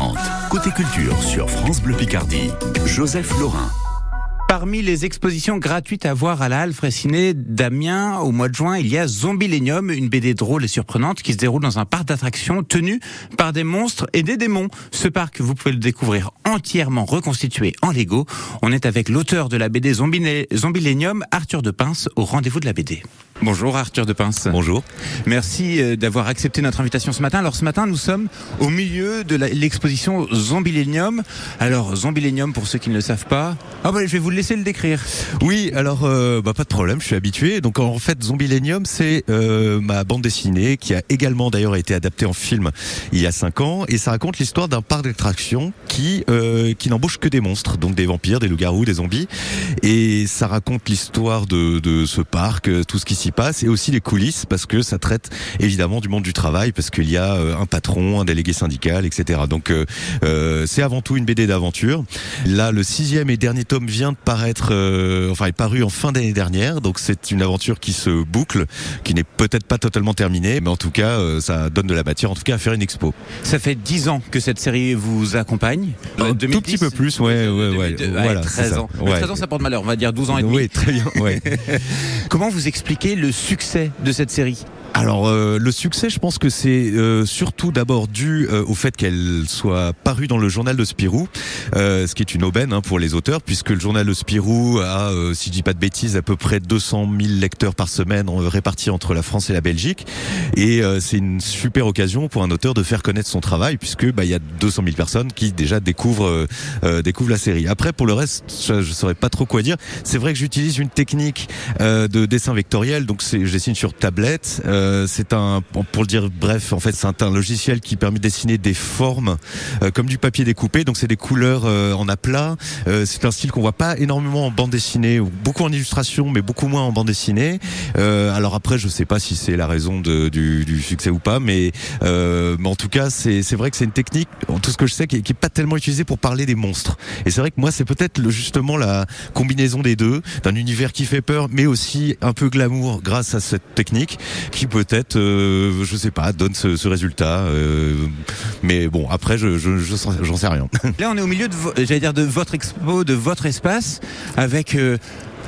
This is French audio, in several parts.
12h30. Côté culture sur France Bleu Picardie, Joseph Laurin. Parmi les expositions gratuites à voir à la Halle Fraissinet d'Amiens au mois de juin, il y a Zombilenium, une BD drôle et surprenante qui se déroule dans un parc d'attractions tenu par des monstres et des démons. Ce parc, vous pouvez le découvrir entièrement reconstitué en Lego. On est avec l'auteur de la BD Zombilenium, Arthur de Pince, au rendez-vous de la BD. Bonjour Arthur de Pince. Bonjour. Merci euh, d'avoir accepté notre invitation ce matin. Alors ce matin, nous sommes au milieu de l'exposition Zombilenium. Alors Zombilenium, pour ceux qui ne le savent pas, ah bah, je vais vous laisser le décrire. Oui, alors euh, bah, pas de problème, je suis habitué. Donc en fait, Zombilenium, c'est euh, ma bande dessinée qui a également d'ailleurs été adaptée en film il y a 5 ans et ça raconte l'histoire d'un parc d'attractions qui qui n'embauche que des monstres, donc des vampires, des loups-garous, des zombies. Et ça raconte l'histoire de, de ce parc, tout ce qui s'y passe et aussi les coulisses parce que ça traite évidemment du monde du travail parce qu'il y a euh, un patron, un délégué syndical, etc. Donc euh, euh, c'est avant tout une BD d'aventure. Là, le sixième et dernier tome vient de paraître, enfin est paru en fin d'année dernière. Donc c'est une aventure qui se boucle, qui n'est peut-être pas totalement terminée, mais en tout cas ça donne de la matière, en tout cas à faire une expo. Ça fait dix ans que cette série vous accompagne. Un tout petit peu plus, ouais, ouais, ouais. voilà, 13 ans. 13 ans, ça porte malheur. On va dire 12 ans et demi. Oui, très bien. Ouais. Comment vous expliquez le succès de cette série? Alors euh, le succès, je pense que c'est euh, surtout d'abord dû euh, au fait qu'elle soit parue dans le journal de Spirou, ce qui est une aubaine hein, pour les auteurs, puisque le journal de Spirou a, si je dis pas de bêtises, à peu près 200 000 lecteurs par semaine répartis entre la France et la Belgique, et c'est une super occasion pour un auteur de faire connaître son travail, puisque bah il y a 200 000 personnes qui déjà découvrent découvrent la série. Après pour le reste, je, je saurais pas trop quoi dire. C'est vrai que j'utilise une technique de dessin vectoriel, donc je dessine sur tablette. Euh, c'est un, pour le dire bref, en fait, c'est un, logiciel qui permet de dessiner des formes euh, comme du papier découpé. Donc c'est des couleurs euh, en aplat. c'est un style qu'on voit pas énormément en bande dessinée, beaucoup en illustration, mais beaucoup moins en bande dessinée. alors après, je sais pas si c'est la raison de, du, du, succès ou pas, mais, mais en tout cas, c'est vrai que c'est une technique. Tout ce que je sais qui qui est pas tellement utilisée pour parler des monstres. Et c'est vrai que moi, c'est peut-être justement la combinaison des deux, d'un univers qui fait peur, mais aussi un peu glamour grâce à cette technique qui peut-être, euh, je sais pas, donne ce, résultat. Euh, mais bon, après, je, j'en sais rien. Là, on est au milieu de, j'allais dire, de votre expo, de votre espace, avec euh,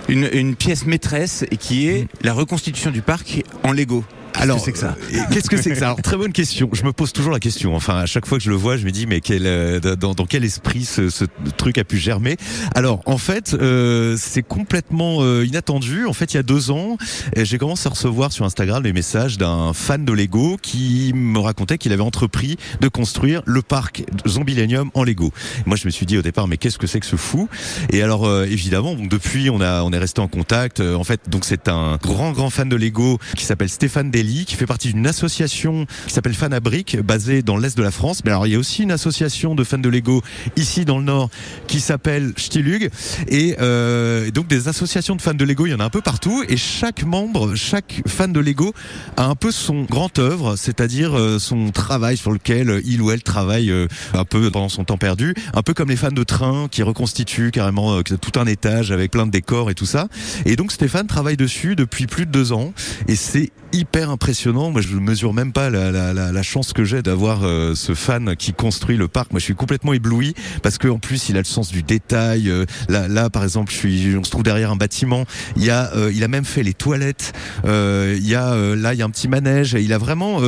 une, une, pièce maîtresse qui est la reconstitution du parc en Lego. Alors, qu'est-ce que c'est que ça Qu'est-ce que c'est que ça Alors, très bonne question. Je me pose toujours la question. Enfin, à chaque fois que je le vois, je me dis, mais quel, euh, dans, dans, quel esprit ce, ce, truc a pu germer Alors, en fait, euh, c'est complètement euh, inattendu. En fait, il y a deux ans, j'ai commencé à recevoir sur Instagram des messages d'un fan de Lego qui me racontait qu'il avait entrepris de construire le parc Zombilenium en Lego. Moi, je me suis dit au départ, mais qu'est-ce que c'est que ce fou Et alors, euh, évidemment, donc depuis, on a, on est resté en contact. En fait, donc c'est un grand, grand fan de Lego qui s'appelle Stéphane Qui fait partie d'une association qui s'appelle Fanabric, basée dans l'est de la France. Mais alors il y a aussi une association de fans de Lego ici dans le nord qui s'appelle Stilug. Et euh, donc des associations de fans de Lego, il y en a un peu partout. Et chaque membre, chaque fan de Lego a un peu son grand œuvre, c'est-à-dire euh, son travail sur lequel il ou elle travaille euh, un peu pendant son temps perdu. Un peu comme les fans de train qui reconstituent carrément tout un étage avec plein de décors et tout ça. Et donc Stéphane travaille dessus depuis plus de deux ans. Et c'est hyper impressionnant. Moi, je mesure même pas la, la, la, chance que j'ai d'avoir euh, ce fan qui construit le parc. Moi, je suis complètement ébloui parce qu'en plus, il a le sens du détail. Euh, là, là, par exemple, je suis, on se trouve derrière un bâtiment. Il y a, euh, il a même fait les toilettes. il y a, là, il y a un petit manège. Il a vraiment,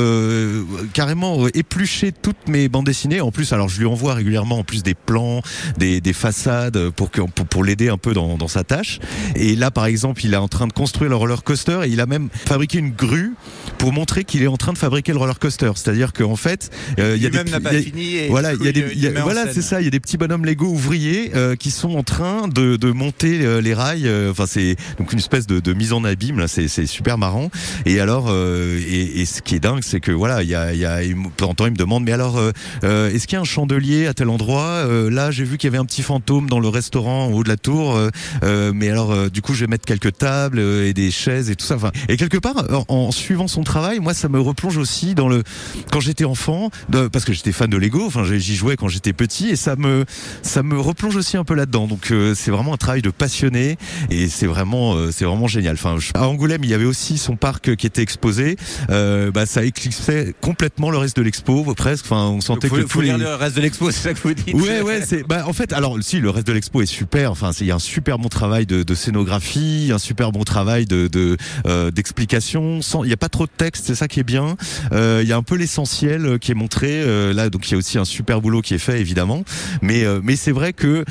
carrément épluché toutes mes bandes dessinées. En plus, alors, je lui envoie régulièrement en plus des plans, des, des façades pour pour, pour l'aider un peu dans, dans sa tâche. Et là, par exemple, il est en train de construire le roller coaster et il a même fabriqué une grue pour montrer qu'il est en train de fabriquer le roller coaster. C'est-à-dire qu'en fait, euh, il y a des pas fini voilà, il y a des voilà, c'est ça, il y a des petits bonhommes Lego ouvriers euh, qui sont en train de, de monter euh, les rails. Enfin, c'est donc une espèce de, de, mise en abîme là. C'est super marrant. Et alors, et, et, ce qui est dingue, c'est que voilà, il y a, il y a, de temps il me demande, mais alors, est-ce qu'il y a un chandelier à tel endroit? Là, j'ai vu qu'il y avait un petit fantôme dans le restaurant en haut de la tour. mais alors, du coup, je vais mettre quelques tables et des chaises et tout ça. Enfin, et quelque part, en, en suivant son travail, moi, ça me replonge aussi dans le quand j'étais enfant, de, parce que j'étais fan de Lego. Enfin, j'y jouais quand j'étais petit, et ça me ça me replonge aussi un peu là-dedans. Donc, euh, c'est vraiment un travail de passionné, et c'est vraiment euh, c'est vraiment génial. Enfin, à Angoulême, il y avait aussi son parc qui était exposé. Euh, bah, ça éclipsait complètement le reste de l'expo, presque. Enfin, on sentait faut, que faut tous les le reste de l'expo, c'est ça que vous dites. Ouais, ouais, c'est bah en fait, alors si le reste de l'expo est super. Enfin, il y a un super bon travail de, de scénographie, un super bon travail de de, euh, d'explication. Sans, il y a pas trop de texte, c'est ça qui est bien. Euh, il y a un peu l'essentiel euh, qui est montré euh, là, donc il y a aussi un super boulot qui est fait évidemment. Mais mais c'est vrai que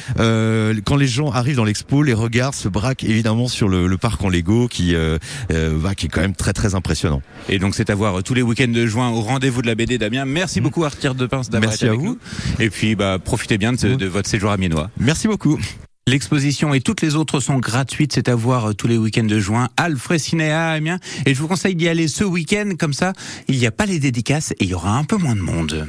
quand les gens arrivent dans l'expo, les regards se braquent évidemment sur le, le parc en Lego qui bah, qui est quand même très très impressionnant. Et donc c'est à voir tous les week-ends de juin au rendez-vous de la BD Damien. Merci beaucoup Arthur de Pince d'avoir Merci été à avec vous. nous. Et puis bah profitez bien de, de votre séjour à Miennois. Merci beaucoup. L'exposition et toutes les autres sont gratuites, c'est à voir euh, tous les week-ends de juin. À Amiens. Et je vous conseille d'y aller ce week-end, comme ça, il n'y a pas les dédicaces et il y aura un peu moins de monde.